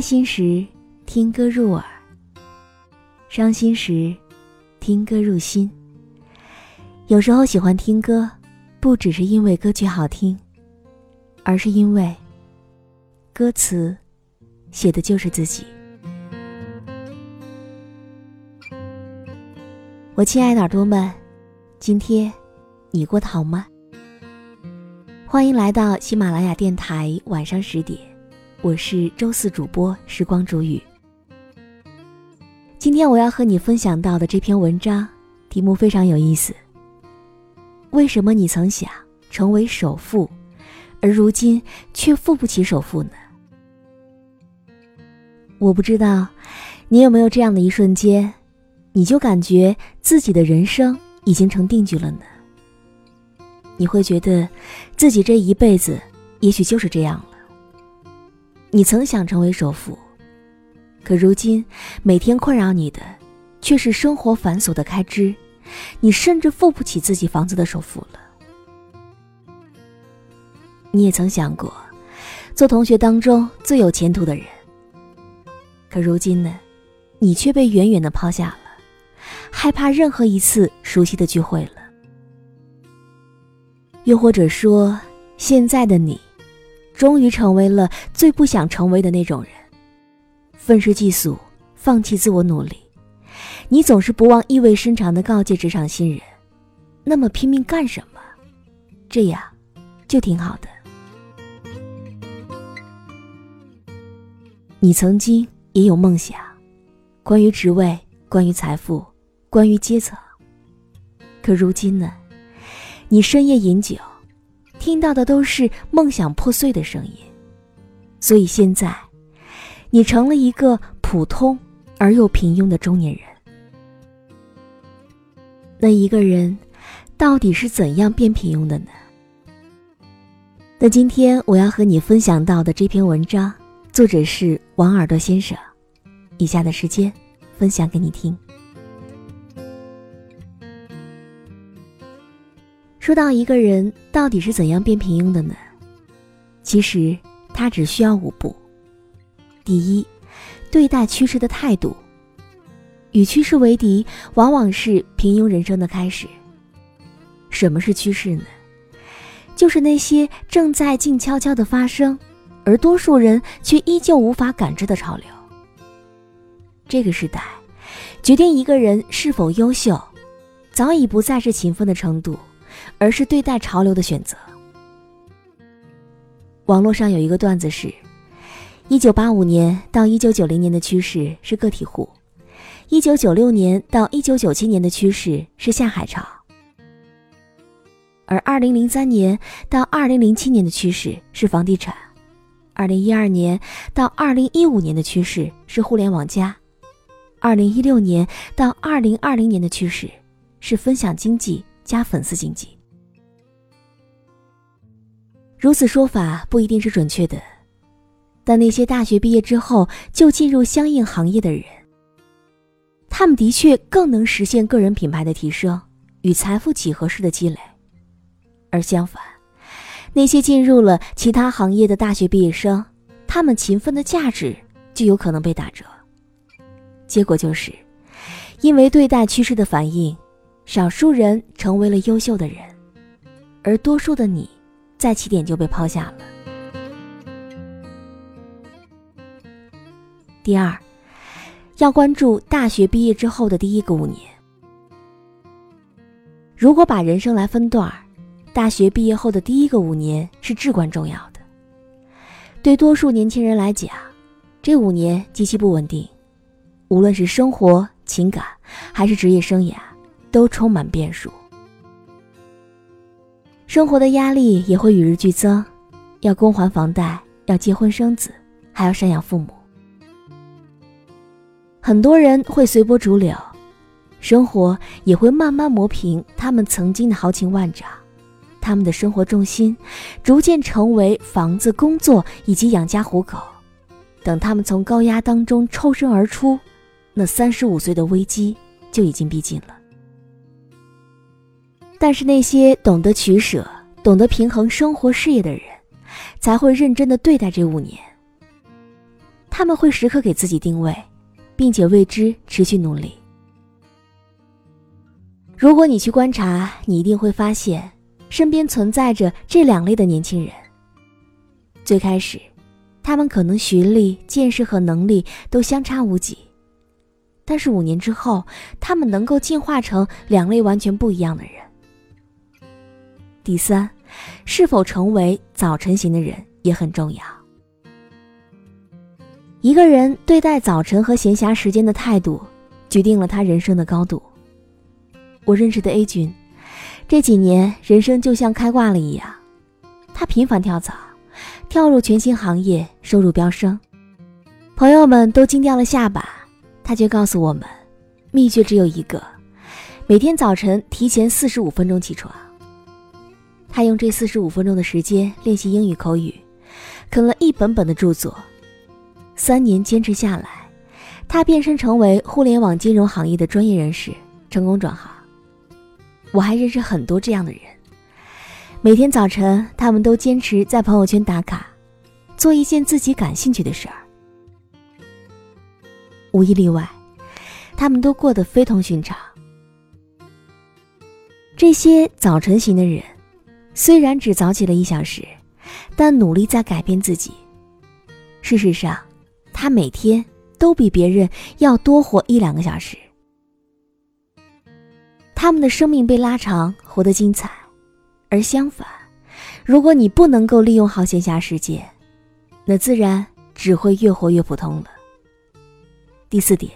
开心时听歌入耳，伤心时听歌入心。有时候喜欢听歌，不只是因为歌曲好听，而是因为歌词写的就是自己。我亲爱的耳朵们，今天你过得好吗？欢迎来到喜马拉雅电台，晚上十点，我是周四主播时光煮雨。今天我要和你分享到的这篇文章，题目非常有意思。为什么你曾想成为首富，而如今却付不起首付呢？我不知道你有没有这样的一瞬间。你就感觉自己的人生已经成定局了呢。你会觉得，自己这一辈子也许就是这样。你曾想成为首富，可如今每天困扰你的，却是生活繁琐的开支，你甚至付不起自己房子的首付了。你也曾想过，做同学当中最有前途的人，可如今呢，你却被远远的抛下了。害怕任何一次熟悉的聚会了，又或者说，现在的你，终于成为了最不想成为的那种人，愤世嫉俗，放弃自我努力。你总是不忘意味深长的告诫职场新人：“那么拼命干什么？这样，就挺好的。”你曾经也有梦想，关于职位，关于财富。关于阶层，可如今呢？你深夜饮酒，听到的都是梦想破碎的声音。所以现在，你成了一个普通而又平庸的中年人。那一个人到底是怎样变平庸的呢？那今天我要和你分享到的这篇文章，作者是王耳朵先生。以下的时间，分享给你听。说到一个人到底是怎样变平庸的呢？其实他只需要五步。第一，对待趋势的态度。与趋势为敌，往往是平庸人生的开始。什么是趋势呢？就是那些正在静悄悄的发生，而多数人却依旧无法感知的潮流。这个时代，决定一个人是否优秀，早已不再是勤奋的程度。而是对待潮流的选择。网络上有一个段子是：一九八五年到一九九零年的趋势是个体户，一九九六年到一九九七年的趋势是下海潮，而二零零三年到二零零七年的趋势是房地产，二零一二年到二零一五年的趋势是互联网加，二零一六年到二零二零年的趋势是分享经济。加粉丝经济，如此说法不一定是准确的，但那些大学毕业之后就进入相应行业的人，他们的确更能实现个人品牌的提升与财富几何式的积累，而相反，那些进入了其他行业的大学毕业生，他们勤奋的价值就有可能被打折，结果就是，因为对待趋势的反应。少数人成为了优秀的人，而多数的你，在起点就被抛下了。第二，要关注大学毕业之后的第一个五年。如果把人生来分段，大学毕业后的第一个五年是至关重要的。对多数年轻人来讲，这五年极其不稳定，无论是生活、情感，还是职业生涯。都充满变数，生活的压力也会与日俱增，要供还房贷，要结婚生子，还要赡养父母。很多人会随波逐流，生活也会慢慢磨平他们曾经的豪情万丈，他们的生活重心逐渐成为房子、工作以及养家糊口。等他们从高压当中抽身而出，那三十五岁的危机就已经逼近了。但是那些懂得取舍、懂得平衡生活事业的人，才会认真的对待这五年。他们会时刻给自己定位，并且为之持续努力。如果你去观察，你一定会发现，身边存在着这两类的年轻人。最开始，他们可能学历、见识和能力都相差无几，但是五年之后，他们能够进化成两类完全不一样的人。第三，是否成为早晨型的人也很重要。一个人对待早晨和闲暇时间的态度，决定了他人生的高度。我认识的 A 君，这几年人生就像开挂了一样，他频繁跳槽，跳入全新行业，收入飙升，朋友们都惊掉了下巴，他却告诉我们，秘诀只有一个：每天早晨提前四十五分钟起床。他用这四十五分钟的时间练习英语口语，啃了一本本的著作，三年坚持下来，他变身成为互联网金融行业的专业人士，成功转行。我还认识很多这样的人，每天早晨他们都坚持在朋友圈打卡，做一件自己感兴趣的事儿，无一例外，他们都过得非同寻常。这些早晨型的人，虽然只早起了一小时，但努力在改变自己。事实上，他每天都比别人要多活一两个小时。他们的生命被拉长，活得精彩，而相反，如果你不能够利用好闲暇时间，那自然只会越活越普通了。第四点，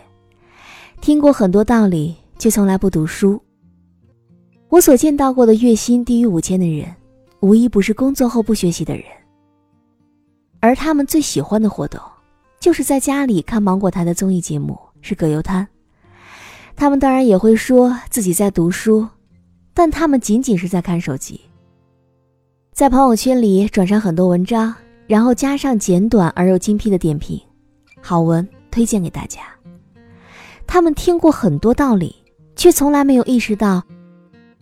听过很多道理，却从来不读书。我所见到过的月薪低于五千的人，无一不是工作后不学习的人，而他们最喜欢的活动，就是在家里看芒果台的综艺节目，是葛优瘫。他们当然也会说自己在读书，但他们仅仅是在看手机，在朋友圈里转上很多文章，然后加上简短而又精辟的点评，好文推荐给大家。他们听过很多道理，却从来没有意识到，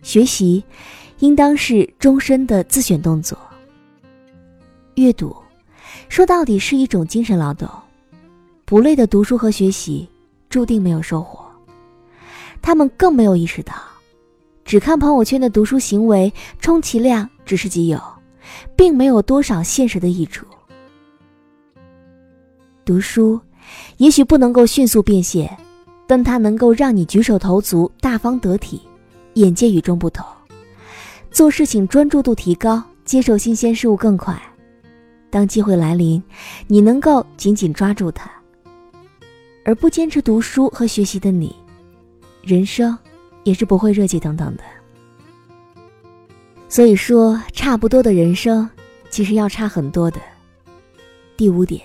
学习应当是终身的自选动作。阅读，说到底是一种精神劳动，不累的读书和学习，注定没有收获。他们更没有意识到，只看朋友圈的读书行为，充其量只是己有，并没有多少现实的益处。读书也许不能够迅速变现，但它能够让你举手投足大方得体，眼界与众不同，做事情专注度提高，接受新鲜事物更快。当机会来临，你能够紧紧抓住它。而不坚持读书和学习的你。人生也是不会热气腾腾的，所以说差不多的人生，其实要差很多的。第五点，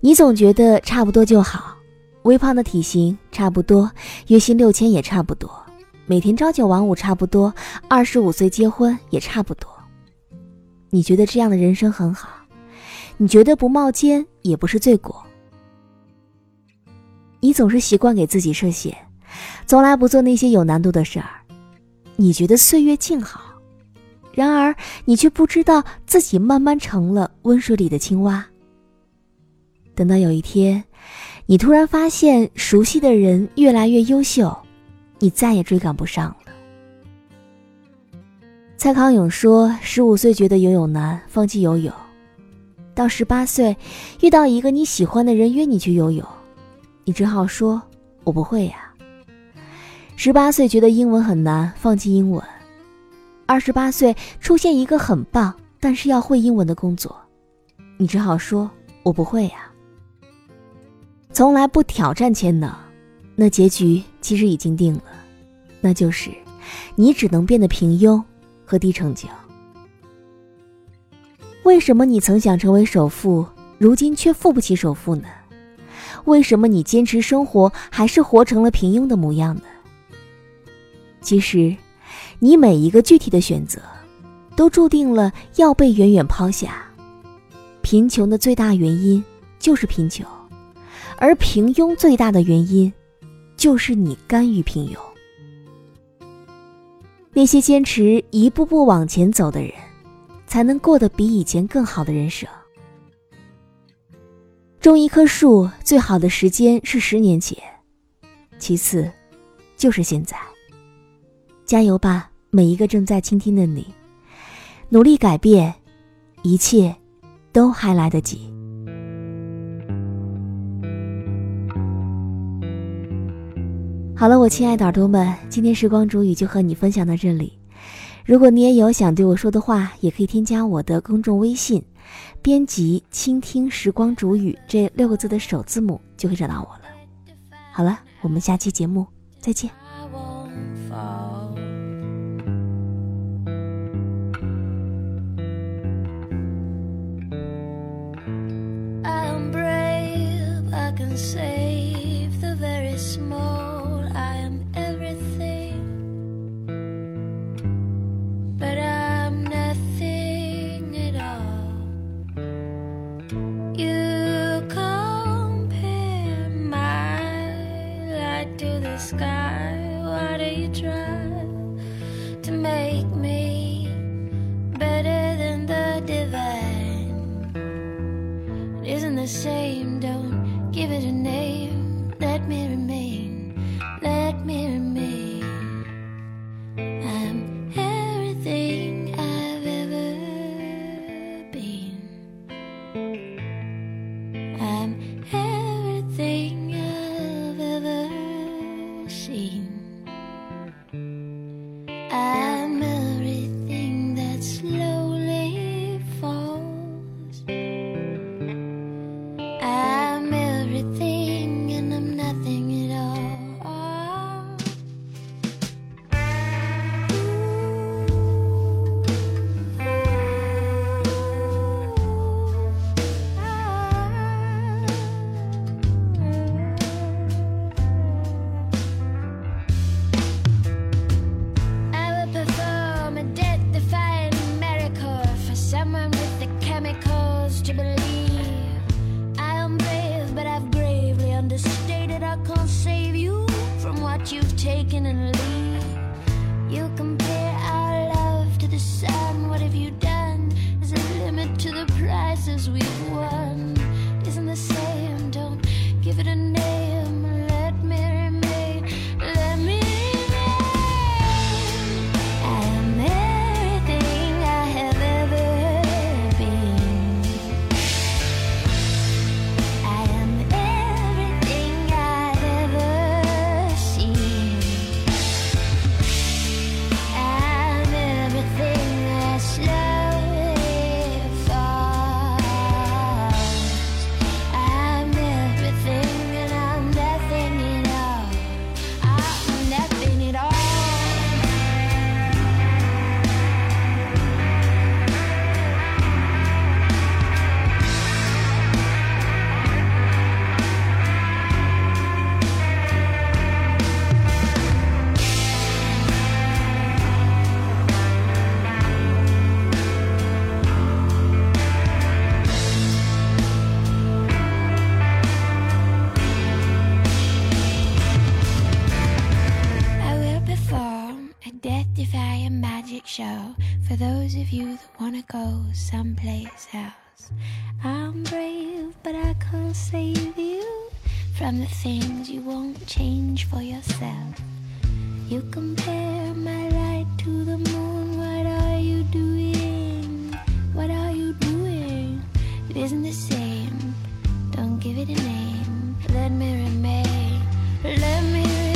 你总觉得差不多就好，微胖的体型差不多，月薪六千也差不多，每天朝九晚五差不多，二十五岁结婚也差不多。你觉得这样的人生很好，你觉得不冒尖也不是罪过。你总是习惯给自己设限。从来不做那些有难度的事儿，你觉得岁月静好，然而你却不知道自己慢慢成了温水里的青蛙。等到有一天，你突然发现熟悉的人越来越优秀，你再也追赶不上了。蔡康永说：“十五岁觉得游泳难，放弃游泳；到十八岁，遇到一个你喜欢的人约你去游泳，你只好说：我不会呀。”十八岁觉得英文很难，放弃英文；二十八岁出现一个很棒但是要会英文的工作，你只好说：“我不会呀。”从来不挑战潜能，那结局其实已经定了，那就是你只能变得平庸和低成就。为什么你曾想成为首富，如今却付不起首付呢？为什么你坚持生活，还是活成了平庸的模样呢？其实，你每一个具体的选择，都注定了要被远远抛下。贫穷的最大原因就是贫穷，而平庸最大的原因，就是你甘于平庸。那些坚持一步步往前走的人，才能过得比以前更好的人生。种一棵树最好的时间是十年前，其次就是现在。加油吧，每一个正在倾听的你，努力改变，一切都还来得及。好了，我亲爱的耳朵们，今天时光煮雨就和你分享到这里。如果你也有想对我说的话，也可以添加我的公众微信，编辑“倾听时光煮雨”这六个字的首字母，就可以找到我了。好了，我们下期节目再见。why, do you try to make me better than the divine? It isn't the same, don't give it a name, let me remember. Someplace else. I'm brave, but I can't save you from the things you won't change for yourself. You compare my light to the moon. What are you doing? What are you doing? It isn't the same. Don't give it a name. Let me remain. Let me